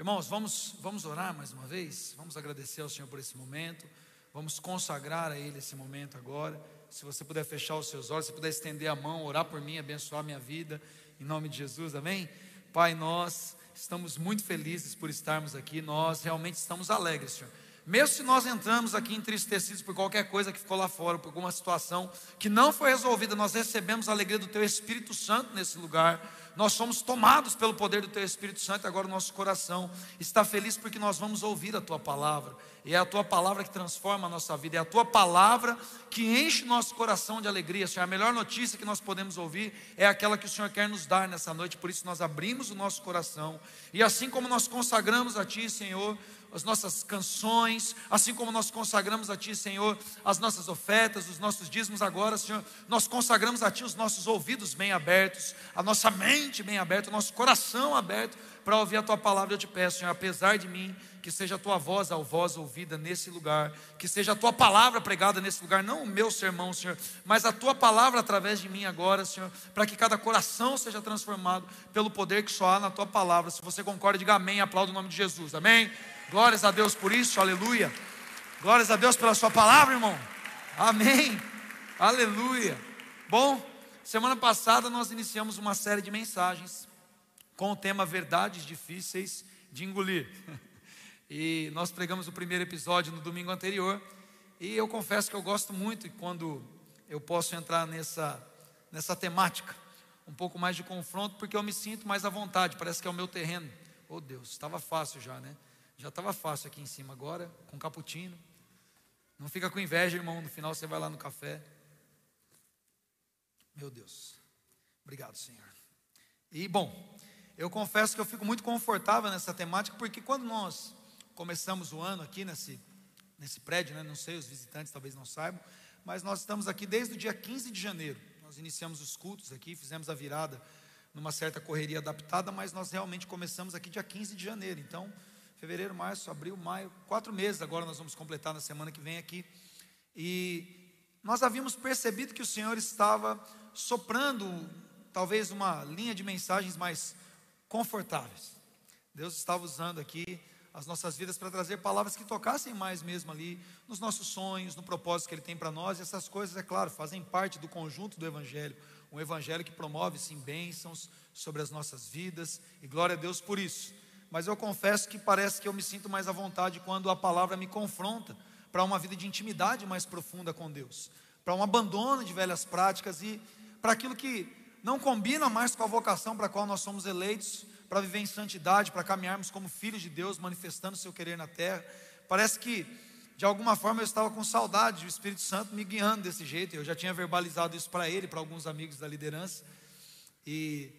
Irmãos, vamos, vamos orar mais uma vez, vamos agradecer ao Senhor por esse momento, vamos consagrar a Ele esse momento agora. Se você puder fechar os seus olhos, se puder estender a mão, orar por mim, abençoar minha vida, em nome de Jesus, amém? Pai, nós estamos muito felizes por estarmos aqui, nós realmente estamos alegres, Senhor. Mesmo se nós entramos aqui entristecidos por qualquer coisa que ficou lá fora, por alguma situação que não foi resolvida, nós recebemos a alegria do Teu Espírito Santo nesse lugar. Nós somos tomados pelo poder do Teu Espírito Santo, e agora o nosso coração está feliz porque nós vamos ouvir a Tua palavra, e é a Tua palavra que transforma a nossa vida, é a Tua palavra que enche nosso coração de alegria, Senhor. A melhor notícia que nós podemos ouvir é aquela que o Senhor quer nos dar nessa noite, por isso nós abrimos o nosso coração, e assim como nós consagramos a Ti, Senhor, as nossas canções, assim como nós consagramos a Ti, Senhor, as nossas ofertas, os nossos dízimos agora, Senhor, nós consagramos a Ti os nossos ouvidos bem abertos, a nossa mente bem aberta, o nosso coração aberto para ouvir a Tua palavra. Eu te peço, Senhor, apesar de mim, que seja a Tua voz, a voz ouvida nesse lugar, que seja a Tua palavra pregada nesse lugar, não o meu sermão, Senhor, mas a Tua palavra através de mim agora, Senhor, para que cada coração seja transformado pelo poder que só há na Tua palavra. Se você concorda, diga amém, aplauda o nome de Jesus, amém? Glórias a Deus por isso, aleluia. Glórias a Deus pela Sua palavra, irmão. Amém. Aleluia. Bom, semana passada nós iniciamos uma série de mensagens com o tema Verdades Difíceis de Engolir. E nós pregamos o primeiro episódio no domingo anterior. E eu confesso que eu gosto muito quando eu posso entrar nessa, nessa temática, um pouco mais de confronto, porque eu me sinto mais à vontade, parece que é o meu terreno. Oh Deus, estava fácil já, né? Já estava fácil aqui em cima, agora com cappuccino. Não fica com inveja, irmão. No final você vai lá no café. Meu Deus. Obrigado, Senhor. E bom, eu confesso que eu fico muito confortável nessa temática, porque quando nós começamos o ano aqui nesse, nesse prédio, né, não sei, os visitantes talvez não saibam, mas nós estamos aqui desde o dia 15 de janeiro. Nós iniciamos os cultos aqui, fizemos a virada numa certa correria adaptada, mas nós realmente começamos aqui dia 15 de janeiro. Então, fevereiro, março, abril, maio, quatro meses agora nós vamos completar na semana que vem aqui. E nós havíamos percebido que o Senhor estava soprando talvez uma linha de mensagens mais confortáveis. Deus estava usando aqui as nossas vidas para trazer palavras que tocassem mais mesmo ali nos nossos sonhos, no propósito que Ele tem para nós. E essas coisas, é claro, fazem parte do conjunto do Evangelho. Um Evangelho que promove, sim, bênçãos sobre as nossas vidas. E glória a Deus por isso mas eu confesso que parece que eu me sinto mais à vontade quando a palavra me confronta para uma vida de intimidade mais profunda com Deus, para um abandono de velhas práticas e para aquilo que não combina mais com a vocação para a qual nós somos eleitos, para viver em santidade, para caminharmos como filhos de Deus, manifestando o seu querer na terra. Parece que, de alguma forma, eu estava com saudade do Espírito Santo me guiando desse jeito. Eu já tinha verbalizado isso para ele, para alguns amigos da liderança. E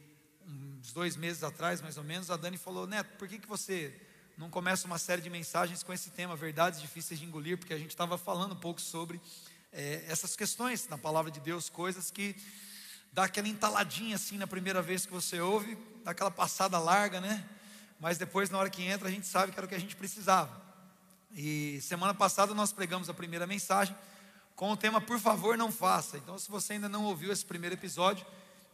uns dois meses atrás, mais ou menos, a Dani falou: Neto, por que, que você não começa uma série de mensagens com esse tema, verdades difíceis de engolir? Porque a gente estava falando um pouco sobre é, essas questões na palavra de Deus, coisas que dá aquela entaladinha assim na primeira vez que você ouve, dá aquela passada larga, né? Mas depois, na hora que entra, a gente sabe que era o que a gente precisava. E semana passada nós pregamos a primeira mensagem com o tema Por favor, não faça. Então, se você ainda não ouviu esse primeiro episódio,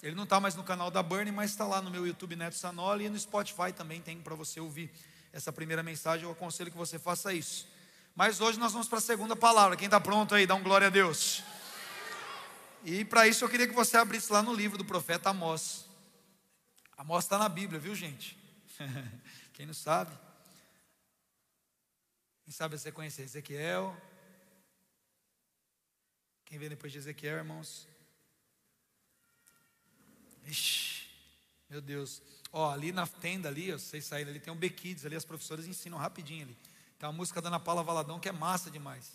ele não está mais no canal da Burn, mas está lá no meu YouTube Neto Sanoli e no Spotify também tem para você ouvir essa primeira mensagem. Eu aconselho que você faça isso. Mas hoje nós vamos para a segunda palavra. Quem está pronto aí, dá um glória a Deus. E para isso eu queria que você abrisse lá no livro do profeta Amós. Amós está na Bíblia, viu gente? Quem não sabe? Quem sabe você conhece Ezequiel? Quem vem depois de Ezequiel, irmãos? Ixi, meu Deus. Ó, ali na tenda ali, vocês saíram ali, tem um B-Kids ali, as professoras ensinam rapidinho ali. Tem uma música da Ana Paula Valadão que é massa demais.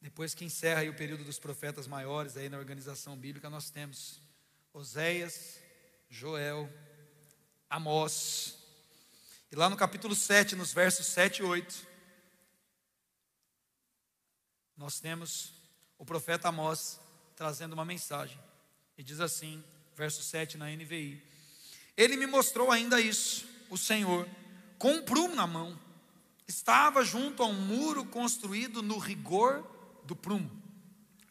Depois que encerra aí o período dos profetas maiores aí na organização bíblica, nós temos Oséias, Joel, Amós. E lá no capítulo 7, nos versos 7 e 8, nós temos o profeta Amós trazendo uma mensagem. E diz assim, verso 7 na NVI: Ele me mostrou ainda isso, o Senhor, com um prumo na mão. Estava junto a um muro construído no rigor do prumo.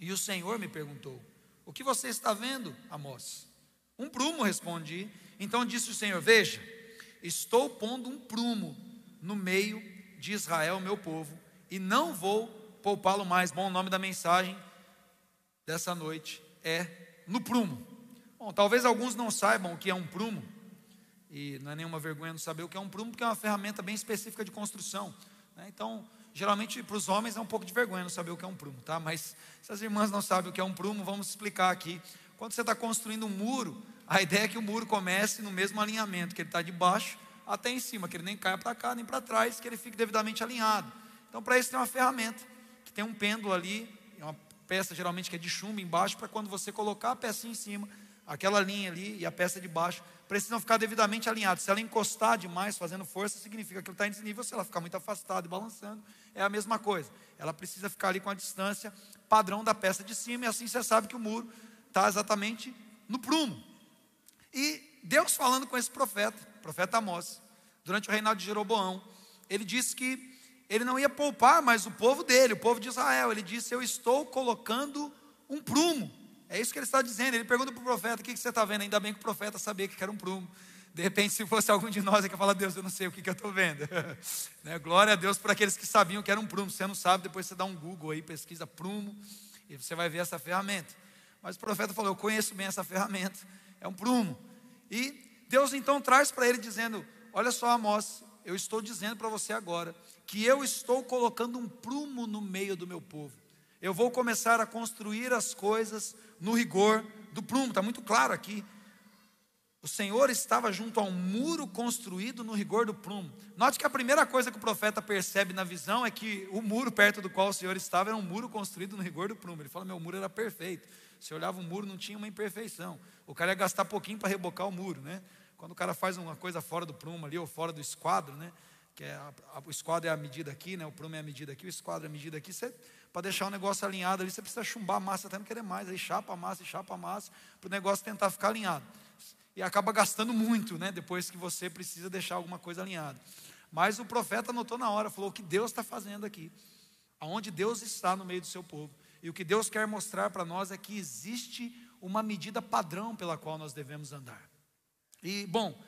E o Senhor me perguntou: O que você está vendo, Amós? Um prumo, respondi. Então disse o Senhor: Veja, estou pondo um prumo no meio de Israel, meu povo, e não vou poupá-lo mais. Bom, o nome da mensagem dessa noite é no prumo. Bom, talvez alguns não saibam o que é um prumo, e não é nenhuma vergonha não saber o que é um prumo, porque é uma ferramenta bem específica de construção. Né? Então, geralmente para os homens é um pouco de vergonha não saber o que é um prumo, tá? Mas se as irmãs não sabem o que é um prumo, vamos explicar aqui. Quando você está construindo um muro, a ideia é que o muro comece no mesmo alinhamento, que ele está de baixo até em cima, que ele nem caia para cá nem para trás, que ele fique devidamente alinhado. Então, para isso tem uma ferramenta, que tem um pêndulo ali, uma peça geralmente que é de chumbo embaixo, para quando você colocar a peça em cima, aquela linha ali e a peça de baixo precisam ficar devidamente alinhados. Se ela encostar demais, fazendo força, significa que ela está em desnível. Se ela ficar muito afastada e balançando, é a mesma coisa. Ela precisa ficar ali com a distância padrão da peça de cima, e assim você sabe que o muro está exatamente no prumo. E Deus falando com esse profeta, profeta Amós, durante o reinado de Jeroboão, ele disse que ele não ia poupar mais o povo dele, o povo de Israel. Ele disse: Eu estou colocando um prumo. É isso que ele está dizendo. Ele pergunta para o profeta: O que, você está vendo? Ainda bem que o profeta sabia que era um prumo. De repente, se fosse algum de nós, ele ia falar: Deus, eu não sei o que, que eu estou vendo. né? Glória a Deus por aqueles que sabiam que era um prumo. Você não sabe, depois você dá um Google aí, pesquisa prumo, e você vai ver essa ferramenta. Mas o profeta falou: Eu conheço bem essa ferramenta, é um prumo. E Deus então traz para ele dizendo: Olha só, Amós, eu estou dizendo para você agora que eu estou colocando um prumo no meio do meu povo. Eu vou começar a construir as coisas no rigor do prumo, está muito claro aqui. O Senhor estava junto a um muro construído no rigor do prumo. Note que a primeira coisa que o profeta percebe na visão é que o muro perto do qual o Senhor estava era um muro construído no rigor do prumo. Ele fala: Meu muro era perfeito. Você olhava o muro, não tinha uma imperfeição. O cara ia gastar pouquinho para rebocar o muro, né? Quando o cara faz uma coisa fora do prumo ali, ou fora do esquadro, né? Que é a, a, o esquadro é a medida aqui, né? O prumo é a medida aqui, o esquadro é a medida aqui. Para deixar o negócio alinhado ali, você precisa chumbar a massa até não querer mais. Aí chapa a massa chapa a massa, para o negócio tentar ficar alinhado. E acaba gastando muito, né? Depois que você precisa deixar alguma coisa alinhada. Mas o profeta notou na hora, falou o que Deus está fazendo aqui. Aonde Deus está no meio do seu povo. E o que Deus quer mostrar para nós é que existe uma medida padrão pela qual nós devemos andar. E, bom,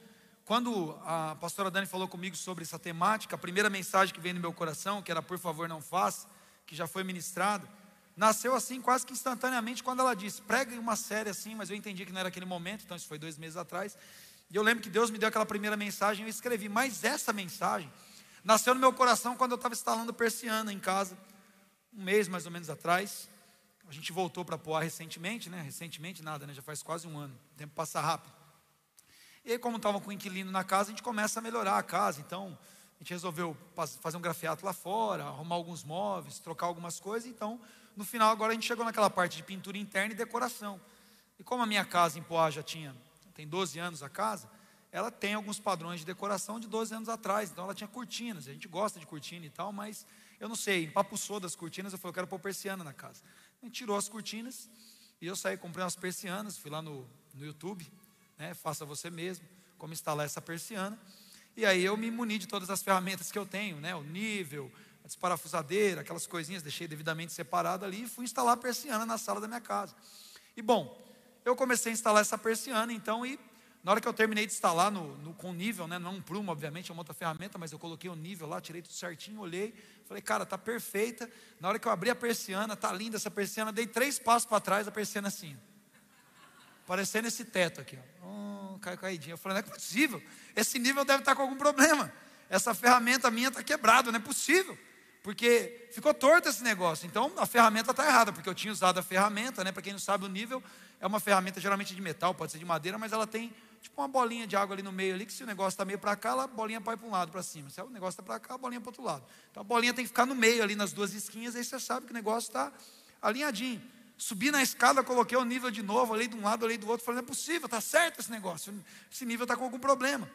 quando a pastora Dani falou comigo sobre essa temática, a primeira mensagem que veio no meu coração, que era por favor não faça, que já foi ministrada, nasceu assim quase que instantaneamente quando ela disse: pregue uma série assim, mas eu entendi que não era aquele momento, então isso foi dois meses atrás. E eu lembro que Deus me deu aquela primeira mensagem, eu escrevi, mas essa mensagem nasceu no meu coração quando eu estava instalando persiana em casa, um mês mais ou menos atrás. A gente voltou para Poá recentemente, né? Recentemente nada, né? Já faz quase um ano. O tempo passa rápido. E aí, como estava com o inquilino na casa, a gente começa a melhorar a casa. Então, a gente resolveu fazer um grafiato lá fora, arrumar alguns móveis, trocar algumas coisas. Então, no final, agora a gente chegou naquela parte de pintura interna e decoração. E como a minha casa em Poá já tinha, tem 12 anos a casa, ela tem alguns padrões de decoração de 12 anos atrás. Então, ela tinha cortinas. A gente gosta de cortina e tal, mas eu não sei, empapuçou das cortinas. Eu falei, eu quero pôr persiana na casa. A gente tirou as cortinas e eu saí, comprei umas persianas, fui lá no, no YouTube né? faça você mesmo, como instalar essa persiana. E aí eu me muni de todas as ferramentas que eu tenho, né? o nível, a desparafusadeira, aquelas coisinhas, deixei devidamente separado ali e fui instalar a persiana na sala da minha casa. E bom, eu comecei a instalar essa persiana, então, e na hora que eu terminei de instalar no, no, com nível, né, não um prumo, obviamente, é uma outra ferramenta, mas eu coloquei o nível lá, tirei tudo certinho, olhei, falei, cara, tá perfeita. Na hora que eu abri a persiana, tá linda essa persiana, dei três passos para trás, a persiana assim parecendo esse teto aqui, ó. Oh, cai caidinho. Eu falei, não é possível. Esse nível deve estar com algum problema. Essa ferramenta minha está quebrada, não é possível. Porque ficou torto esse negócio. Então a ferramenta está errada, porque eu tinha usado a ferramenta, né? Para quem não sabe, o nível é uma ferramenta geralmente de metal, pode ser de madeira, mas ela tem tipo uma bolinha de água ali no meio ali, que se o negócio está meio para cá, a bolinha vai para um lado, para cima. Se o negócio está para cá, a bolinha para outro lado. Então a bolinha tem que ficar no meio ali nas duas esquinhas, aí você sabe que o negócio está alinhadinho. Subi na escada, coloquei o nível de novo, olhei de um lado, olhei do outro, falei, não é possível, está certo esse negócio, esse nível está com algum problema.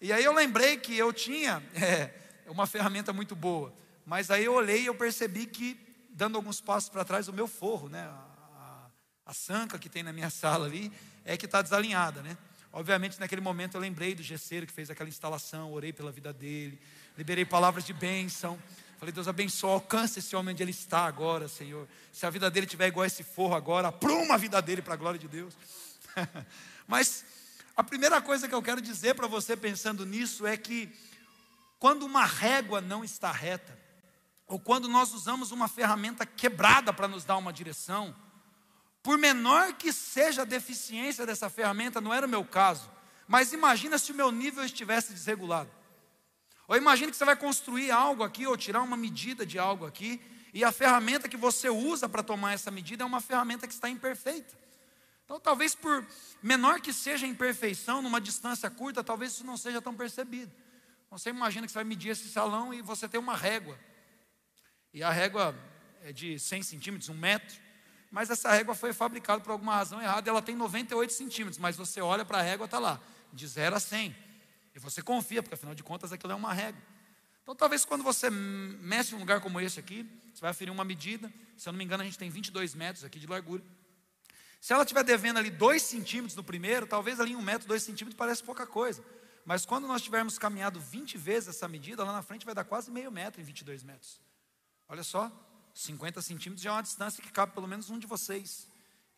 E aí eu lembrei que eu tinha é, uma ferramenta muito boa, mas aí eu olhei e eu percebi que, dando alguns passos para trás, o meu forro, né, a, a, a sanca que tem na minha sala ali, é que está desalinhada, né? Obviamente, naquele momento eu lembrei do gesseiro que fez aquela instalação, orei pela vida dele, liberei palavras de bênção. Falei, Deus abençoe, alcance esse homem onde ele está agora, Senhor. Se a vida dele tiver igual esse forro agora, apruma a vida dele para a glória de Deus. Mas A primeira coisa que eu quero dizer para você pensando nisso é que quando uma régua não está reta, ou quando nós usamos uma ferramenta quebrada para nos dar uma direção, por menor que seja a deficiência dessa ferramenta, não era o meu caso, mas imagina se o meu nível estivesse desregulado. Ou imagine que você vai construir algo aqui, ou tirar uma medida de algo aqui, e a ferramenta que você usa para tomar essa medida é uma ferramenta que está imperfeita. Então, talvez por menor que seja a imperfeição, numa distância curta, talvez isso não seja tão percebido. Você imagina que você vai medir esse salão e você tem uma régua. E a régua é de 100 centímetros, um metro. Mas essa régua foi fabricada por alguma razão errada. Ela tem 98 centímetros, mas você olha para a régua, está lá, de 0 a 100. E você confia, porque afinal de contas aquilo é uma régua. Então, talvez quando você mexe um lugar como esse aqui, você vai aferir uma medida. Se eu não me engano, a gente tem 22 metros aqui de largura. Se ela estiver devendo ali 2 centímetros no primeiro, talvez ali um metro, 2 centímetros parece pouca coisa. Mas quando nós tivermos caminhado 20 vezes essa medida, lá na frente vai dar quase meio metro em 22 metros. Olha só, 50 centímetros já é uma distância que cabe pelo menos um de vocês.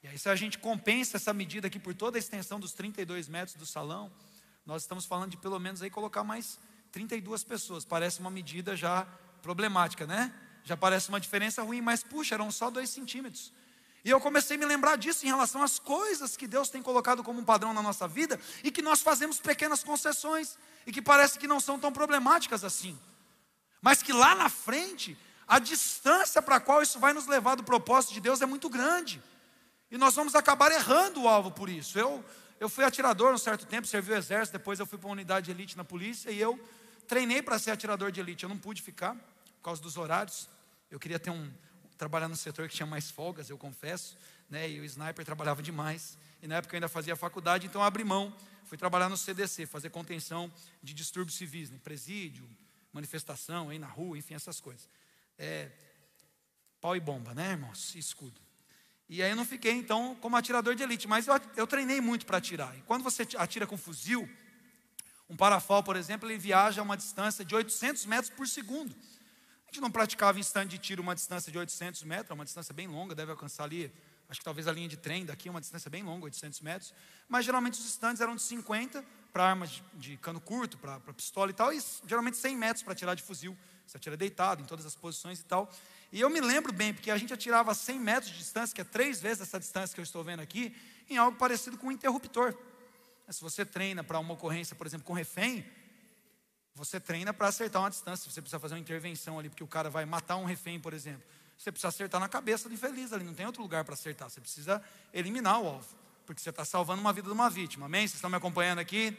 E aí, se a gente compensa essa medida aqui por toda a extensão dos 32 metros do salão, nós estamos falando de pelo menos aí colocar mais 32 pessoas. Parece uma medida já problemática, né? Já parece uma diferença ruim, mas puxa, eram só 2 centímetros. E eu comecei a me lembrar disso em relação às coisas que Deus tem colocado como um padrão na nossa vida e que nós fazemos pequenas concessões e que parece que não são tão problemáticas assim. Mas que lá na frente, a distância para a qual isso vai nos levar do propósito de Deus é muito grande. E nós vamos acabar errando o alvo por isso. Eu, eu fui atirador um certo tempo, servi o exército, depois eu fui para uma unidade de elite na polícia e eu treinei para ser atirador de elite. Eu não pude ficar por causa dos horários. Eu queria ter um, trabalhar no setor que tinha mais folgas, eu confesso, né? E o sniper trabalhava demais. E na época eu ainda fazia faculdade, então abri mão, fui trabalhar no CDC, fazer contenção de distúrbios civis, né? presídio, manifestação aí na rua, enfim, essas coisas. É, pau e bomba, né, irmãos? Escudo. E aí eu não fiquei, então, como atirador de elite, mas eu, eu treinei muito para atirar. E quando você atira com fuzil, um parafal, por exemplo, ele viaja a uma distância de 800 metros por segundo. A gente não praticava em stand de tiro uma distância de 800 metros, uma distância bem longa, deve alcançar ali, acho que talvez a linha de trem daqui, uma distância bem longa, 800 metros. Mas geralmente os stands eram de 50 para armas de, de, cano curto, para pistola e tal, e geralmente 100 metros para atirar de fuzil. Você atira deitado, em todas as posições e tal. E eu me lembro bem, porque a gente atirava 100 metros de distância, que é três vezes essa distância que eu estou vendo aqui, em algo parecido com um interruptor. Se você treina para uma ocorrência, por exemplo, com refém, você treina para acertar uma distância. Você precisa fazer uma intervenção ali, porque o cara vai matar um refém, por exemplo. Você precisa acertar na cabeça do infeliz ali, não tem outro lugar para acertar. Você precisa eliminar o alvo, porque você está salvando uma vida de uma vítima. Amém? Vocês estão me acompanhando aqui?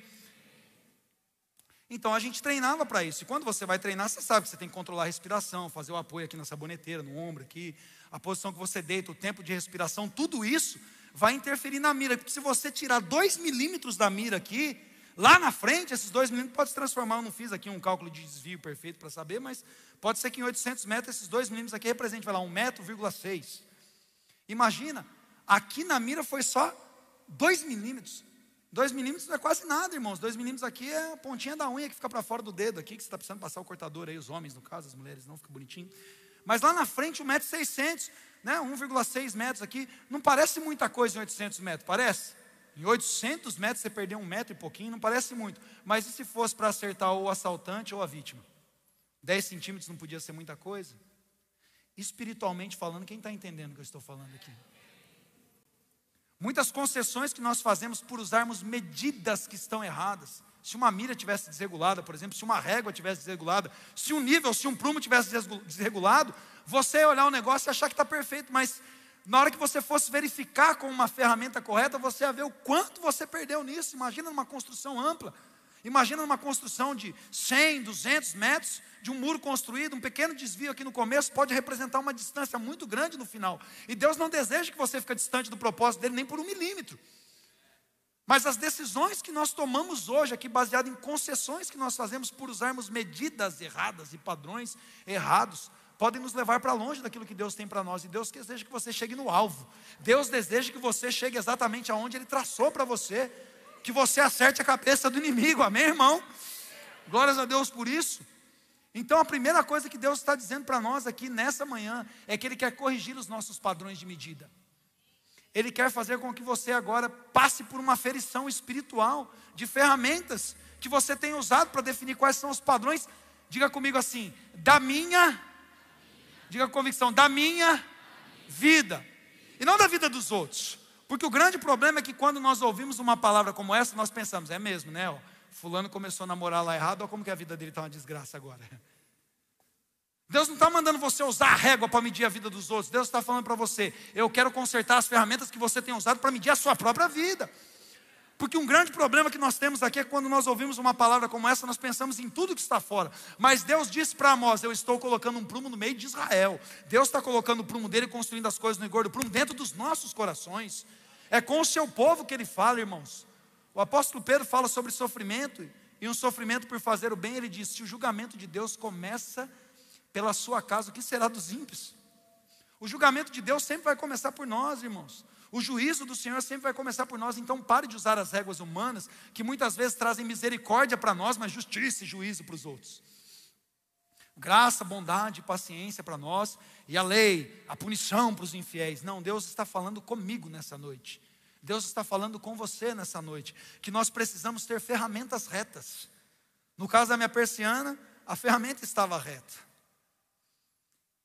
Então a gente treinava para isso. E quando você vai treinar, você sabe que você tem que controlar a respiração, fazer o apoio aqui na saboneteira, no ombro aqui, a posição que você deita, o tempo de respiração, tudo isso vai interferir na mira. Porque se você tirar dois milímetros da mira aqui, Lá na frente, esses dois milímetros podem se transformar. Eu não fiz aqui um cálculo de desvio perfeito para saber, mas pode ser que em 800 metros, esses dois milímetros aqui representem, vai lá, 1 metro, 6. Imagina, aqui na mira foi só 2 milímetros. 2 milímetros não é quase nada, irmãos. 2 milímetros aqui é a pontinha da unha que fica para fora do dedo aqui, que você está precisando passar o cortador aí, os homens, no caso, as mulheres não, fica bonitinho. Mas lá na frente, 1,6 m, né, 1,6 metros aqui, não parece muita coisa em 800 metros, parece? Em 800 metros você perdeu um metro e pouquinho, não parece muito. Mas e se fosse para acertar o assaltante ou a vítima? 10 centímetros não podia ser muita coisa? Espiritualmente falando, quem está entendendo o que eu estou falando aqui? Muitas concessões que nós fazemos por usarmos medidas que estão erradas. Se uma mira tivesse desregulada, por exemplo, se uma régua tivesse desregulada, se um nível, se um prumo tivesse desregulado, você olhar o negócio e achar que está perfeito, mas na hora que você fosse verificar com uma ferramenta correta, você ia ver o quanto você perdeu nisso. Imagina numa construção ampla. Imagina numa construção de 100, 200 metros, de um muro construído, um pequeno desvio aqui no começo pode representar uma distância muito grande no final. E Deus não deseja que você fique distante do propósito dele nem por um milímetro. Mas as decisões que nós tomamos hoje aqui, baseado em concessões que nós fazemos por usarmos medidas erradas e padrões errados, podem nos levar para longe daquilo que Deus tem para nós. E Deus deseja que você chegue no alvo. Deus deseja que você chegue exatamente aonde Ele traçou para você. Que você acerte a cabeça do inimigo. Amém, irmão? Glórias a Deus por isso. Então, a primeira coisa que Deus está dizendo para nós aqui nessa manhã é que Ele quer corrigir os nossos padrões de medida. Ele quer fazer com que você agora passe por uma ferição espiritual de ferramentas que você tem usado para definir quais são os padrões. Diga comigo assim: da minha, diga com convicção, da minha vida, e não da vida dos outros. Porque o grande problema é que quando nós ouvimos uma palavra como essa, nós pensamos, é mesmo, né? Ó, fulano começou a namorar lá errado, olha como que a vida dele está uma desgraça agora. Deus não está mandando você usar a régua para medir a vida dos outros. Deus está falando para você: eu quero consertar as ferramentas que você tem usado para medir a sua própria vida. Porque um grande problema que nós temos aqui é quando nós ouvimos uma palavra como essa, nós pensamos em tudo que está fora. Mas Deus disse para Amós: Eu estou colocando um prumo no meio de Israel. Deus está colocando o prumo dele, construindo as coisas no engordo, o prumo dentro dos nossos corações. É com o seu povo que ele fala, irmãos. O apóstolo Pedro fala sobre sofrimento, e um sofrimento por fazer o bem, ele diz: se o julgamento de Deus começa pela sua casa, o que será dos ímpios? O julgamento de Deus sempre vai começar por nós, irmãos. O juízo do Senhor sempre vai começar por nós, então pare de usar as réguas humanas, que muitas vezes trazem misericórdia para nós, mas justiça e juízo para os outros. Graça, bondade, paciência para nós, e a lei, a punição para os infiéis. Não, Deus está falando comigo nessa noite. Deus está falando com você nessa noite, que nós precisamos ter ferramentas retas. No caso da minha persiana, a ferramenta estava reta.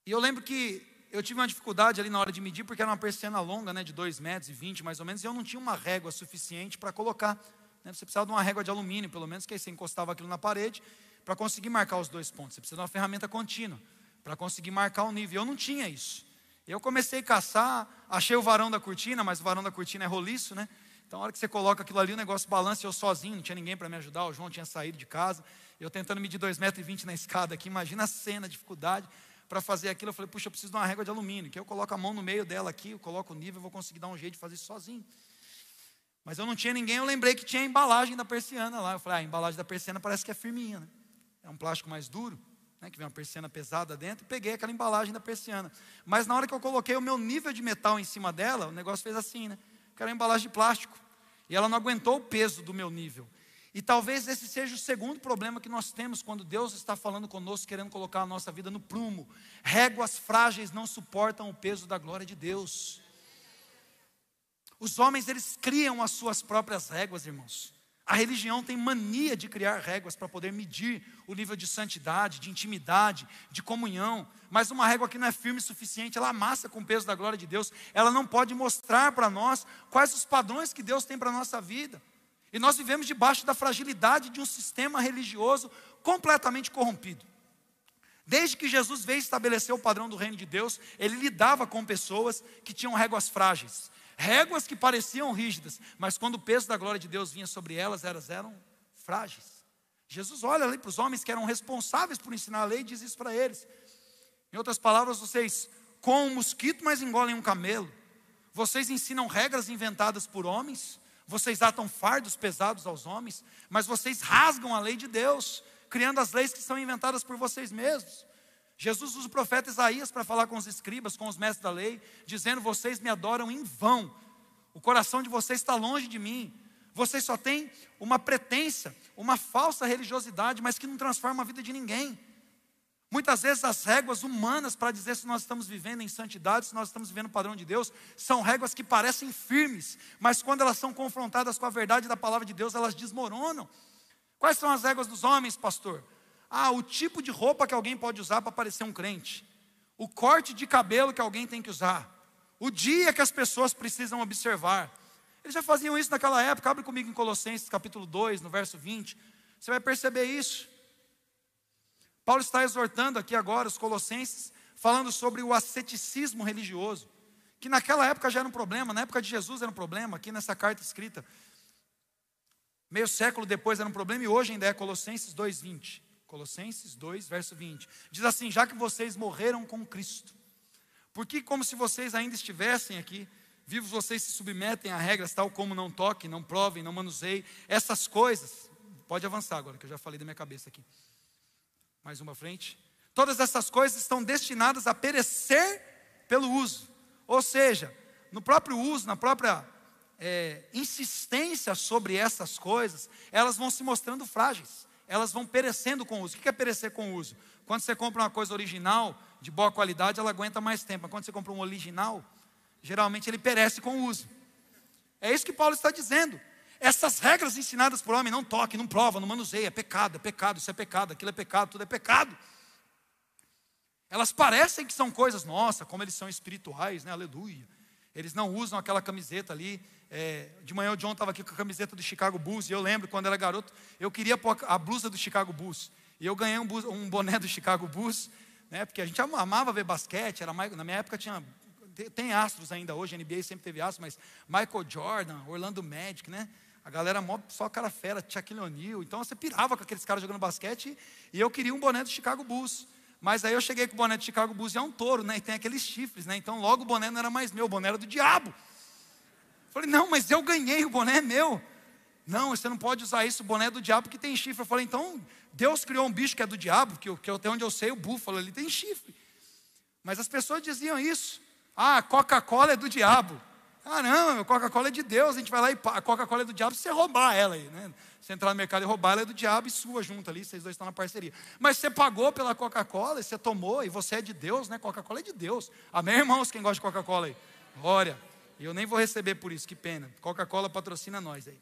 E eu lembro que eu tive uma dificuldade ali na hora de medir, porque era uma persiana longa, né, de 2 metros e 20 mais ou menos, e eu não tinha uma régua suficiente para colocar. Né, você precisava de uma régua de alumínio, pelo menos, que aí você encostava aquilo na parede, para conseguir marcar os dois pontos. Você precisa de uma ferramenta contínua, para conseguir marcar o nível. Eu não tinha isso. Eu comecei a caçar, achei o varão da cortina, mas o varão da cortina é roliço, né? Então, a hora que você coloca aquilo ali, o negócio balança, eu sozinho, não tinha ninguém para me ajudar, o João tinha saído de casa, eu tentando medir 2,20 metros na escada aqui, imagina a cena, a dificuldade para fazer aquilo. Eu falei, puxa, eu preciso de uma régua de alumínio, que eu coloco a mão no meio dela aqui, eu coloco o nível, eu vou conseguir dar um jeito de fazer isso sozinho. Mas eu não tinha ninguém, eu lembrei que tinha a embalagem da persiana lá. Eu falei, ah, a embalagem da persiana parece que é firminha, né? É um plástico mais duro, né? que vem uma persiana pesada dentro, e peguei aquela embalagem da persiana. Mas na hora que eu coloquei o meu nível de metal em cima dela, o negócio fez assim, né? Que era uma embalagem de plástico. E ela não aguentou o peso do meu nível. E talvez esse seja o segundo problema que nós temos quando Deus está falando conosco, querendo colocar a nossa vida no prumo. Réguas frágeis não suportam o peso da glória de Deus. Os homens, eles criam as suas próprias réguas, irmãos. A religião tem mania de criar réguas para poder medir o nível de santidade, de intimidade, de comunhão. Mas uma régua que não é firme o suficiente, ela amassa com o peso da glória de Deus. Ela não pode mostrar para nós quais os padrões que Deus tem para a nossa vida. E nós vivemos debaixo da fragilidade de um sistema religioso completamente corrompido. Desde que Jesus veio estabelecer o padrão do reino de Deus, ele lidava com pessoas que tinham réguas frágeis, réguas que pareciam rígidas, mas quando o peso da glória de Deus vinha sobre elas, elas eram frágeis. Jesus olha ali para os homens que eram responsáveis por ensinar a lei e diz isso para eles. Em outras palavras, vocês com um mosquito, mas engolem um camelo. Vocês ensinam regras inventadas por homens, vocês atam fardos pesados aos homens, mas vocês rasgam a lei de Deus, criando as leis que são inventadas por vocês mesmos. Jesus usa o profeta Isaías para falar com os escribas, com os mestres da lei, dizendo: Vocês me adoram em vão, o coração de vocês está longe de mim. Vocês só têm uma pretensa, uma falsa religiosidade, mas que não transforma a vida de ninguém. Muitas vezes as réguas humanas para dizer se nós estamos vivendo em santidade, se nós estamos vivendo o padrão de Deus, são réguas que parecem firmes, mas quando elas são confrontadas com a verdade da palavra de Deus, elas desmoronam. Quais são as réguas dos homens, pastor? Ah, o tipo de roupa que alguém pode usar para parecer um crente, o corte de cabelo que alguém tem que usar, o dia que as pessoas precisam observar. Eles já faziam isso naquela época, abre comigo em Colossenses capítulo 2, no verso 20, você vai perceber isso. Paulo está exortando aqui agora os colossenses, falando sobre o asceticismo religioso, que naquela época já era um problema, na época de Jesus era um problema, aqui nessa carta escrita. Meio século depois era um problema e hoje ainda é Colossenses 2:20. Colossenses 2, verso 20. Diz assim: "Já que vocês morreram com Cristo, porque como se vocês ainda estivessem aqui, vivos vocês se submetem a regras tal como não toquem, não provem, não manuseiem essas coisas. Pode avançar agora, que eu já falei da minha cabeça aqui. Mais uma frente. Todas essas coisas estão destinadas a perecer pelo uso. Ou seja, no próprio uso, na própria é, insistência sobre essas coisas, elas vão se mostrando frágeis. Elas vão perecendo com o uso. O que é perecer com o uso? Quando você compra uma coisa original, de boa qualidade, ela aguenta mais tempo. Mas quando você compra um original, geralmente ele perece com o uso. É isso que Paulo está dizendo. Essas regras ensinadas por homem, não toque, não prova, não manuseia, é pecado, é pecado, isso é pecado, aquilo é pecado, tudo é pecado. Elas parecem que são coisas, nossa, como eles são espirituais, né? Aleluia. Eles não usam aquela camiseta ali. É, de manhã o John estava aqui com a camiseta do Chicago Bulls, e eu lembro quando era garoto, eu queria a blusa do Chicago Bulls. E eu ganhei um, um boné do Chicago Bulls, né? Porque a gente amava ver basquete, era mais, na minha época tinha tem astros ainda hoje, a NBA sempre teve astros, mas Michael Jordan, Orlando Magic, né? A galera só cara fera, Shaquille O'Neal. Então você pirava com aqueles caras jogando basquete e eu queria um boné do Chicago Bulls. Mas aí eu cheguei com o boné do Chicago Bulls e é um touro, né? E tem aqueles chifres, né? Então logo o boné não era mais meu, o boné era do diabo. Falei, não, mas eu ganhei, o boné é meu. Não, você não pode usar isso, o boné é do diabo que tem chifre. Eu falei, então Deus criou um bicho que é do diabo, que, que até onde eu sei, o búfalo, ele tem chifre. Mas as pessoas diziam isso. Ah, Coca-Cola é do diabo. Ah, não, a Coca-Cola é de Deus, a gente vai lá e a Coca-Cola é do diabo se você roubar ela aí, né? Você entrar no mercado e roubar, ela é do diabo e sua junto ali, vocês dois estão na parceria. Mas você pagou pela Coca-Cola, você tomou e você é de Deus, né? Coca-Cola é de Deus. Amém, irmãos? Quem gosta de Coca-Cola aí? Glória. E eu nem vou receber por isso, que pena. Coca-Cola patrocina nós aí.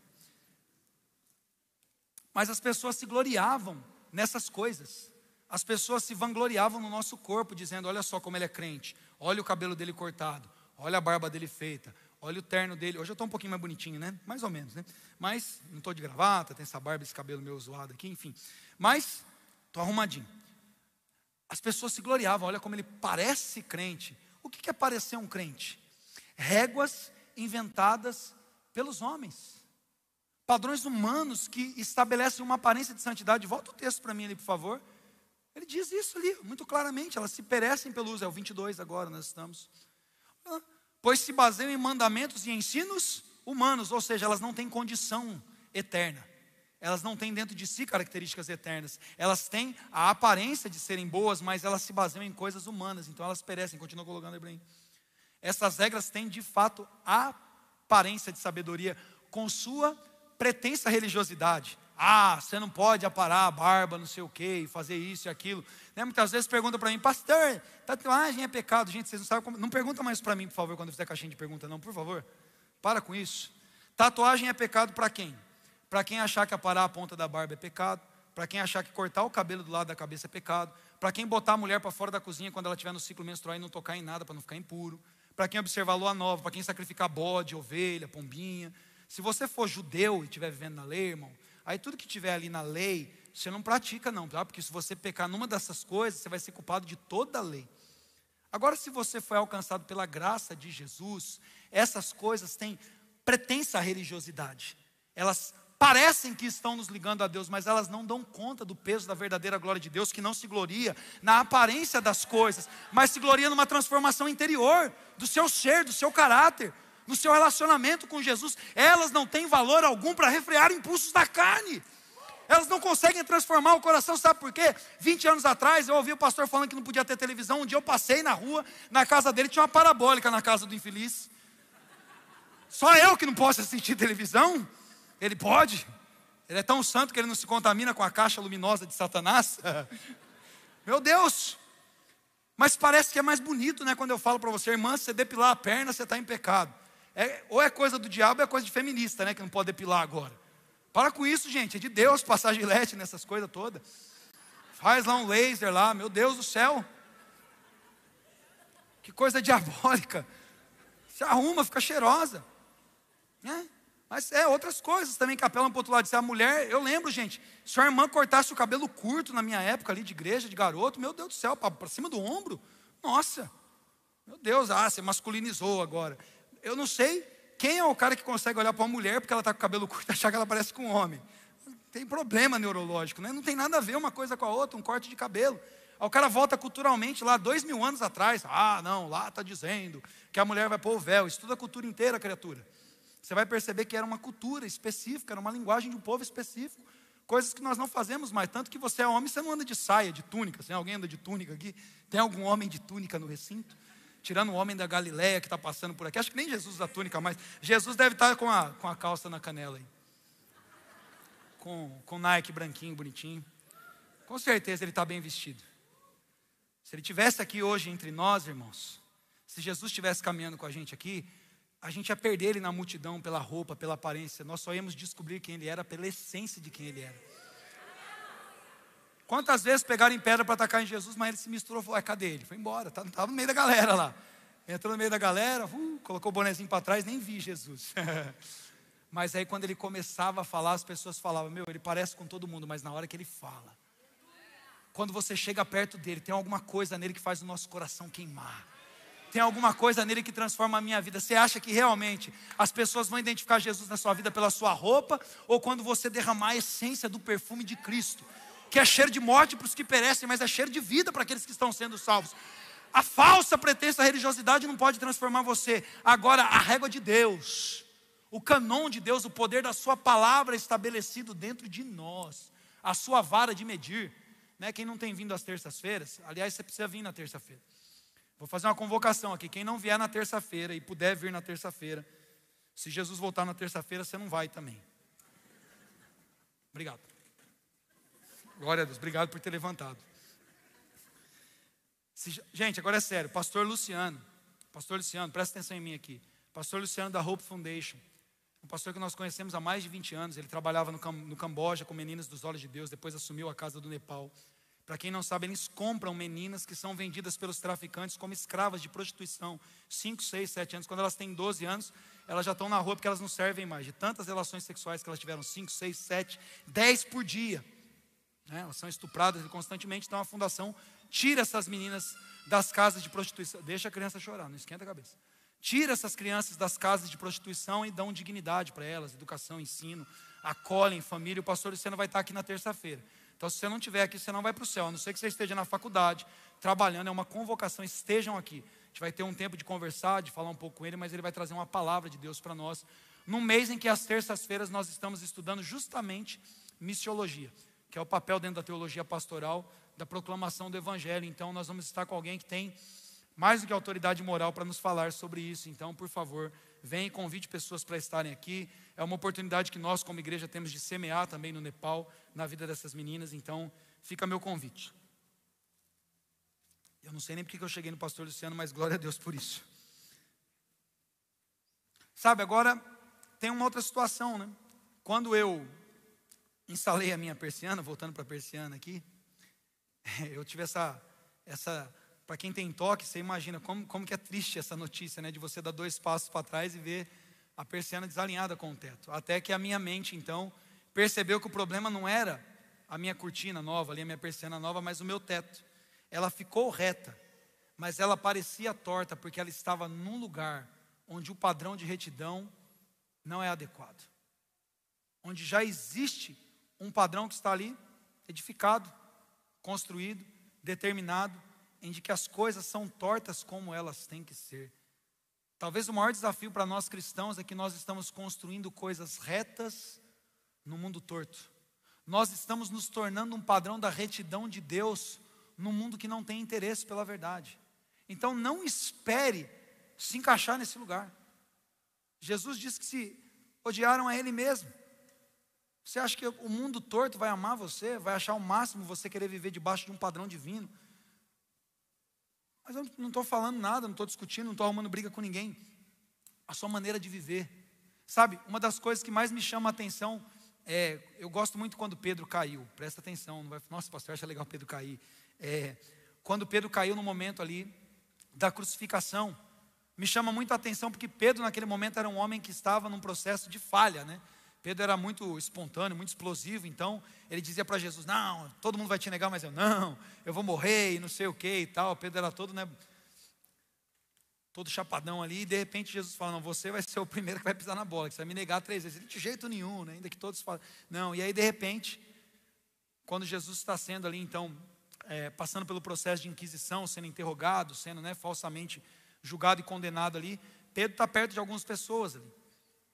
Mas as pessoas se gloriavam nessas coisas. As pessoas se vangloriavam no nosso corpo, dizendo: olha só como ele é crente, olha o cabelo dele cortado, olha a barba dele feita, olha o terno dele. Hoje eu estou um pouquinho mais bonitinho, né? Mais ou menos, né? Mas não estou de gravata, tem essa barba, esse cabelo meio zoado aqui, enfim. Mas estou arrumadinho. As pessoas se gloriavam, olha como ele parece crente. O que é parecer um crente? Réguas inventadas pelos homens. Padrões humanos que estabelecem uma aparência de santidade. Volta o texto para mim ali, por favor. Ele diz isso ali, muito claramente. Elas se perecem pelo uso. É o 22 agora, nós estamos. Pois se baseiam em mandamentos e ensinos humanos, ou seja, elas não têm condição eterna. Elas não têm dentro de si características eternas. Elas têm a aparência de serem boas, mas elas se baseiam em coisas humanas. Então elas perecem. Continua colocando Ibrahim. Essas regras têm de fato a aparência de sabedoria com sua pretensa religiosidade. Ah, você não pode aparar a barba, não sei o quê, fazer isso e aquilo. Né? Muitas vezes perguntam para mim, pastor, tatuagem é pecado. Gente, vocês não sabem como. Não pergunta mais para mim, por favor, quando fizer caixinha de pergunta, não, por favor. Para com isso. Tatuagem é pecado para quem? Para quem achar que aparar a ponta da barba é pecado. Para quem achar que cortar o cabelo do lado da cabeça é pecado. Para quem botar a mulher para fora da cozinha quando ela estiver no ciclo menstrual e não tocar em nada para não ficar impuro. Para quem observar a lua nova. Para quem sacrificar bode, ovelha, pombinha. Se você for judeu e estiver vivendo na lei, irmão, Aí tudo que tiver ali na lei, você não pratica não, tá? Porque se você pecar numa dessas coisas, você vai ser culpado de toda a lei. Agora, se você foi alcançado pela graça de Jesus, essas coisas têm pretensa religiosidade. Elas parecem que estão nos ligando a Deus, mas elas não dão conta do peso da verdadeira glória de Deus, que não se gloria na aparência das coisas, mas se gloria numa transformação interior do seu ser, do seu caráter no seu relacionamento com Jesus, elas não têm valor algum para refrear impulsos da carne. Elas não conseguem transformar o coração, sabe por quê? 20 anos atrás eu ouvi o pastor falando que não podia ter televisão. Um dia eu passei na rua, na casa dele tinha uma parabólica na casa do infeliz. Só eu que não posso assistir televisão? Ele pode. Ele é tão santo que ele não se contamina com a caixa luminosa de Satanás. Meu Deus! Mas parece que é mais bonito, né? Quando eu falo para você, irmã, se você depilar a perna, você está em pecado. É, ou é coisa do diabo ou é coisa de feminista, né? Que não pode depilar agora. Para com isso, gente. É de Deus passar gilete nessas coisas todas. Faz lá um laser lá, meu Deus do céu. Que coisa diabólica. Se arruma, fica cheirosa. Né? Mas é outras coisas também que apelam para o outro lado. Se a mulher, eu lembro, gente, se a irmã cortasse o cabelo curto na minha época ali de igreja, de garoto, meu Deus do céu, para cima do ombro. Nossa, meu Deus, ah, você masculinizou agora eu não sei quem é o cara que consegue olhar para uma mulher porque ela está com o cabelo curto e achar que ela parece com um homem. Tem problema neurológico, né? não tem nada a ver uma coisa com a outra, um corte de cabelo. O cara volta culturalmente lá dois mil anos atrás. Ah, não, lá está dizendo que a mulher vai pôr o véu. Estuda a cultura inteira, criatura. Você vai perceber que era uma cultura específica, era uma linguagem de um povo específico. Coisas que nós não fazemos mais. Tanto que você é homem, você não anda de saia, de túnica. Tem alguém anda de túnica aqui? Tem algum homem de túnica no recinto? Tirando o homem da Galileia que está passando por aqui. Acho que nem Jesus da túnica mais. Jesus deve estar tá com a, com a calça na canela aí. Com, com Nike branquinho, bonitinho. Com certeza ele está bem vestido. Se ele tivesse aqui hoje entre nós, irmãos, Se Jesus estivesse caminhando com a gente aqui, a gente ia perder ele na multidão pela roupa, pela aparência. Nós só íamos descobrir quem ele era pela essência de quem ele era. Quantas vezes pegaram em pedra para atacar em Jesus, mas ele se misturou, falou, cadê ele? Foi embora, estava tá, no meio da galera lá. Entrou no meio da galera, uh, colocou o bonezinho para trás, nem vi Jesus. mas aí quando ele começava a falar, as pessoas falavam, meu, ele parece com todo mundo, mas na hora que ele fala, quando você chega perto dele, tem alguma coisa nele que faz o nosso coração queimar. Tem alguma coisa nele que transforma a minha vida. Você acha que realmente as pessoas vão identificar Jesus na sua vida pela sua roupa ou quando você derramar a essência do perfume de Cristo? Que é cheiro de morte para os que perecem, mas é cheiro de vida para aqueles que estão sendo salvos. A falsa pretensa religiosidade não pode transformar você. Agora, a régua de Deus, o canon de Deus, o poder da Sua palavra estabelecido dentro de nós, a Sua vara de medir. Né? Quem não tem vindo às terças-feiras, aliás, você precisa vir na terça-feira. Vou fazer uma convocação aqui. Quem não vier na terça-feira e puder vir na terça-feira, se Jesus voltar na terça-feira, você não vai também. Obrigado. Glória a Deus, obrigado por ter levantado. Gente, agora é sério, pastor Luciano, pastor Luciano, presta atenção em mim aqui. Pastor Luciano da Hope Foundation, um pastor que nós conhecemos há mais de 20 anos, ele trabalhava no Camboja com meninas dos olhos de Deus, depois assumiu a casa do Nepal. Para quem não sabe, eles compram meninas que são vendidas pelos traficantes como escravas de prostituição. 5, 6, 7 anos. Quando elas têm 12 anos, elas já estão na rua porque elas não servem mais. De tantas relações sexuais que elas tiveram, 5, 6, 7, 10 por dia. Né? Elas são estupradas constantemente, então a fundação tira essas meninas das casas de prostituição. Deixa a criança chorar, não esquenta a cabeça. Tira essas crianças das casas de prostituição e dão dignidade para elas, educação, ensino, acolhem família. O pastor Luciano vai estar aqui na terça-feira. Então, se você não estiver aqui, você não vai para o céu. A não ser que você esteja na faculdade, trabalhando, é uma convocação, estejam aqui. A gente vai ter um tempo de conversar, de falar um pouco com ele, mas ele vai trazer uma palavra de Deus para nós. Num mês em que às terças-feiras nós estamos estudando justamente missiologia que é o papel dentro da teologia pastoral da proclamação do evangelho. Então, nós vamos estar com alguém que tem mais do que autoridade moral para nos falar sobre isso. Então, por favor, venha e convide pessoas para estarem aqui. É uma oportunidade que nós, como igreja, temos de semear também no Nepal, na vida dessas meninas. Então, fica meu convite. Eu não sei nem porque eu cheguei no pastor Luciano, mas glória a Deus por isso. Sabe, agora tem uma outra situação, né? Quando eu instalei a minha persiana, voltando para a persiana aqui, eu tive essa, essa para quem tem toque, você imagina como, como que é triste essa notícia, né, de você dar dois passos para trás e ver a persiana desalinhada com o teto. Até que a minha mente, então, percebeu que o problema não era a minha cortina nova, ali a minha persiana nova, mas o meu teto. Ela ficou reta, mas ela parecia torta porque ela estava num lugar onde o padrão de retidão não é adequado. Onde já existe um padrão que está ali, edificado, construído, determinado, em que as coisas são tortas como elas têm que ser. Talvez o maior desafio para nós cristãos é que nós estamos construindo coisas retas no mundo torto. Nós estamos nos tornando um padrão da retidão de Deus no mundo que não tem interesse pela verdade. Então não espere se encaixar nesse lugar. Jesus disse que se odiaram a Ele mesmo. Você acha que o mundo torto vai amar você? Vai achar o máximo você querer viver debaixo de um padrão divino? Mas eu não estou falando nada, não estou discutindo, não estou arrumando briga com ninguém. A sua maneira de viver. Sabe, uma das coisas que mais me chama a atenção é, eu gosto muito quando Pedro caiu, presta atenção, não vai, nossa, pastor, acha legal Pedro cair. É, quando Pedro caiu no momento ali da crucificação, me chama muito a atenção porque Pedro naquele momento era um homem que estava num processo de falha, né? Pedro era muito espontâneo, muito explosivo, então ele dizia para Jesus: Não, todo mundo vai te negar, mas eu não, eu vou morrer e não sei o que e tal. Pedro era todo, né, todo chapadão ali, e de repente Jesus fala: Não, você vai ser o primeiro que vai pisar na bola, que você vai me negar três vezes. De jeito nenhum, né, ainda que todos falam. Não, e aí de repente, quando Jesus está sendo ali, então, é, passando pelo processo de inquisição, sendo interrogado, sendo né, falsamente julgado e condenado ali, Pedro está perto de algumas pessoas ali.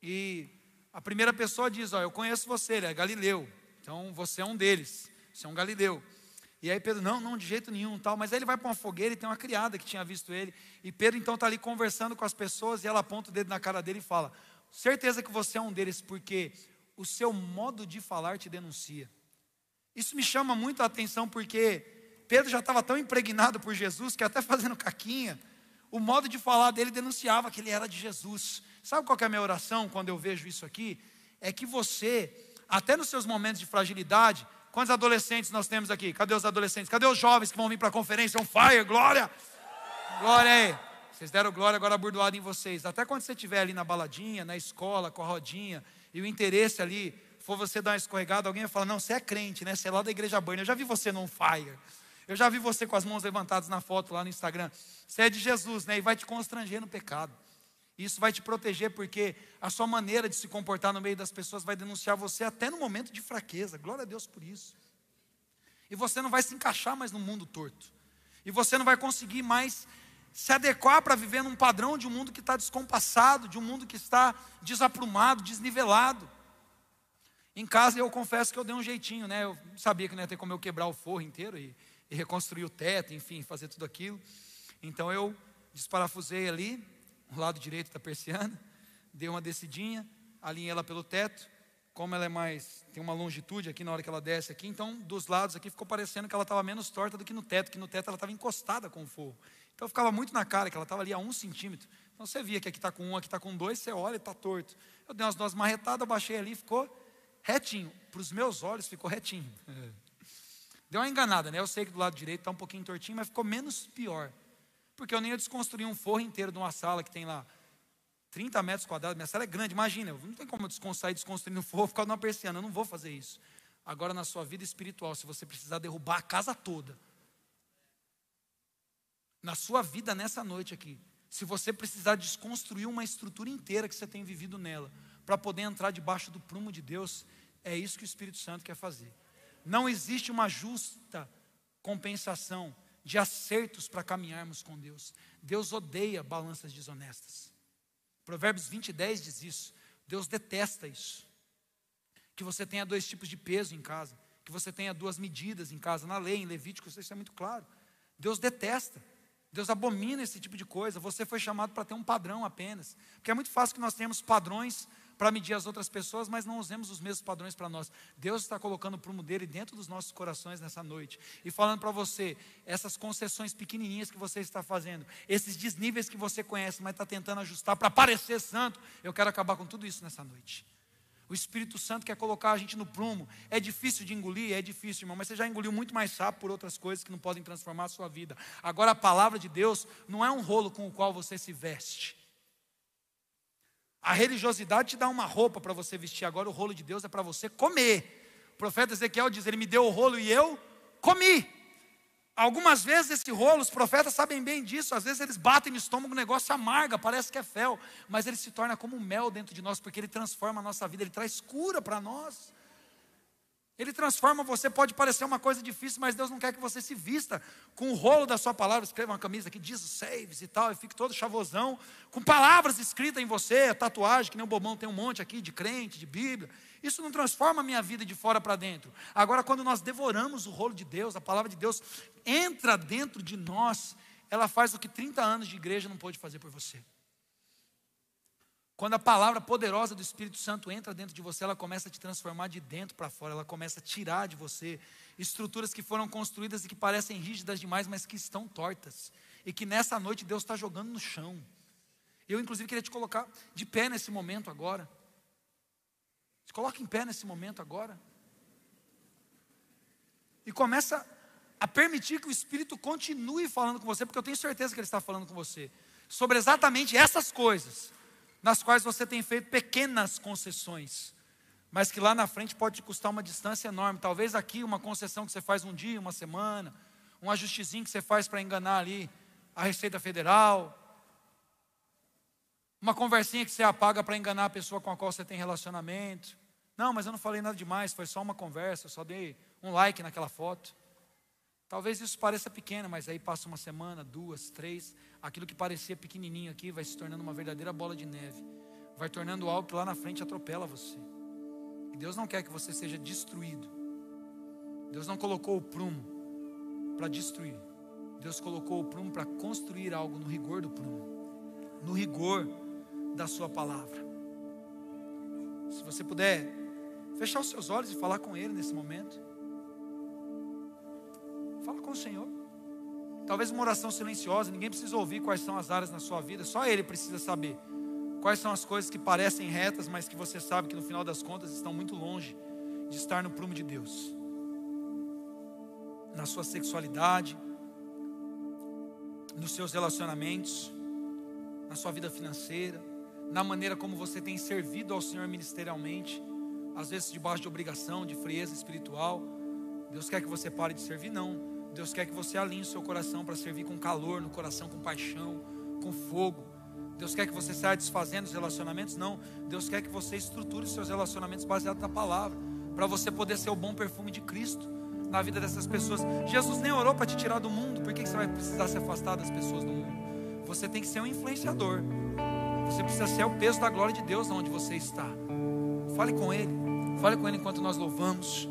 E a primeira pessoa diz: Ó, eu conheço você, ele é Galileu. Então você é um deles, você é um Galileu. E aí Pedro, não, não, de jeito nenhum, tal. Mas aí ele vai para uma fogueira e tem uma criada que tinha visto ele. E Pedro então está ali conversando com as pessoas e ela aponta o dedo na cara dele e fala: certeza que você é um deles, porque o seu modo de falar te denuncia. Isso me chama muito a atenção porque Pedro já estava tão impregnado por Jesus que até fazendo caquinha, o modo de falar dele denunciava que ele era de Jesus. Sabe qual é a minha oração quando eu vejo isso aqui? É que você, até nos seus momentos de fragilidade, quantos adolescentes nós temos aqui? Cadê os adolescentes? Cadê os jovens que vão vir para a conferência? Um fire, glória! Glória aí! Vocês deram glória agora burdoada em vocês. Até quando você estiver ali na baladinha, na escola, com a rodinha, e o interesse ali for você dar uma escorregada, alguém vai falar: Não, você é crente, né? Você é lá da igreja Burn. Eu já vi você num fire. Eu já vi você com as mãos levantadas na foto lá no Instagram. Você é de Jesus, né? E vai te constranger no pecado. Isso vai te proteger, porque a sua maneira de se comportar no meio das pessoas vai denunciar você até no momento de fraqueza. Glória a Deus por isso. E você não vai se encaixar mais no mundo torto. E você não vai conseguir mais se adequar para viver num padrão de um mundo que está descompassado, de um mundo que está desaprumado, desnivelado. Em casa eu confesso que eu dei um jeitinho, né? Eu sabia que não ia ter como eu quebrar o forro inteiro e, e reconstruir o teto, enfim, fazer tudo aquilo. Então eu desparafusei ali, o lado direito da persiana, dei uma descidinha, alinhei ela pelo teto. Como ela é mais, tem uma longitude aqui na hora que ela desce aqui, então dos lados aqui ficou parecendo que ela estava menos torta do que no teto, que no teto ela estava encostada com o forro. Então ficava muito na cara que ela estava ali a um centímetro. Então você via que aqui está com um, aqui está com dois, você olha e está torto. Eu dei umas duas marretadas, baixei ali, ficou retinho. Para os meus olhos ficou retinho. Deu uma enganada, né? Eu sei que do lado direito está um pouquinho tortinho, mas ficou menos pior. Porque eu nem ia desconstruir um forro inteiro de uma sala que tem lá 30 metros quadrados. Minha sala é grande, imagina. Não tem como eu desconstruir, desconstruir um forro por causa de uma persiana. Eu não vou fazer isso. Agora, na sua vida espiritual, se você precisar derrubar a casa toda, na sua vida nessa noite aqui, se você precisar desconstruir uma estrutura inteira que você tem vivido nela, para poder entrar debaixo do prumo de Deus, é isso que o Espírito Santo quer fazer. Não existe uma justa compensação de acertos para caminharmos com Deus. Deus odeia balanças desonestas. Provérbios 20, 10 diz isso. Deus detesta isso. Que você tenha dois tipos de peso em casa. Que você tenha duas medidas em casa. Na lei, em Levítico, isso é muito claro. Deus detesta. Deus abomina esse tipo de coisa. Você foi chamado para ter um padrão apenas. Porque é muito fácil que nós tenhamos padrões para medir as outras pessoas, mas não usemos os mesmos padrões para nós. Deus está colocando o prumo dele dentro dos nossos corações nessa noite e falando para você, essas concessões pequenininhas que você está fazendo, esses desníveis que você conhece, mas está tentando ajustar para parecer santo, eu quero acabar com tudo isso nessa noite. O Espírito Santo quer colocar a gente no prumo. É difícil de engolir? É difícil, irmão, mas você já engoliu muito mais rápido por outras coisas que não podem transformar a sua vida. Agora, a palavra de Deus não é um rolo com o qual você se veste. A religiosidade te dá uma roupa para você vestir, agora o rolo de Deus é para você comer. O profeta Ezequiel diz: Ele me deu o rolo e eu comi. Algumas vezes esse rolo, os profetas sabem bem disso, às vezes eles batem no estômago, o negócio amarga, parece que é fel, mas ele se torna como mel dentro de nós, porque ele transforma a nossa vida, ele traz cura para nós. Ele transforma você, pode parecer uma coisa difícil, mas Deus não quer que você se vista com o rolo da sua palavra, escreva uma camisa que diz saves e tal, e fique todo chavosão, com palavras escritas em você, tatuagem, que nem o bobão tem um monte aqui de crente, de Bíblia. Isso não transforma a minha vida de fora para dentro. Agora, quando nós devoramos o rolo de Deus, a palavra de Deus entra dentro de nós, ela faz o que 30 anos de igreja não pôde fazer por você. Quando a palavra poderosa do Espírito Santo entra dentro de você, ela começa a te transformar de dentro para fora, ela começa a tirar de você estruturas que foram construídas e que parecem rígidas demais, mas que estão tortas. E que nessa noite Deus está jogando no chão. Eu, inclusive, queria te colocar de pé nesse momento agora. Se coloca em pé nesse momento agora. E começa a permitir que o Espírito continue falando com você, porque eu tenho certeza que Ele está falando com você sobre exatamente essas coisas nas quais você tem feito pequenas concessões, mas que lá na frente pode te custar uma distância enorme. Talvez aqui uma concessão que você faz um dia, uma semana, um ajustezinho que você faz para enganar ali a Receita Federal, uma conversinha que você apaga para enganar a pessoa com a qual você tem relacionamento. Não, mas eu não falei nada demais, foi só uma conversa, eu só dei um like naquela foto. Talvez isso pareça pequeno, mas aí passa uma semana, duas, três, aquilo que parecia pequenininho aqui vai se tornando uma verdadeira bola de neve. Vai tornando algo que lá na frente atropela você. E Deus não quer que você seja destruído. Deus não colocou o prumo para destruir. Deus colocou o prumo para construir algo no rigor do prumo, no rigor da sua palavra. Se você puder fechar os seus olhos e falar com Ele nesse momento. Fala com o Senhor. Talvez uma oração silenciosa, ninguém precisa ouvir quais são as áreas na sua vida, só Ele precisa saber. Quais são as coisas que parecem retas, mas que você sabe que no final das contas estão muito longe de estar no prumo de Deus. Na sua sexualidade, nos seus relacionamentos, na sua vida financeira, na maneira como você tem servido ao Senhor ministerialmente, às vezes debaixo de obrigação, de frieza espiritual. Deus quer que você pare de servir? Não. Deus quer que você alinhe o seu coração para servir com calor no coração, com paixão, com fogo. Deus quer que você saia desfazendo os relacionamentos? Não. Deus quer que você estruture seus relacionamentos baseados na palavra, para você poder ser o bom perfume de Cristo na vida dessas pessoas. Jesus nem orou para te tirar do mundo, por que você vai precisar se afastar das pessoas do mundo? Você tem que ser um influenciador. Você precisa ser o peso da glória de Deus onde você está. Fale com Ele. Fale com Ele enquanto nós louvamos.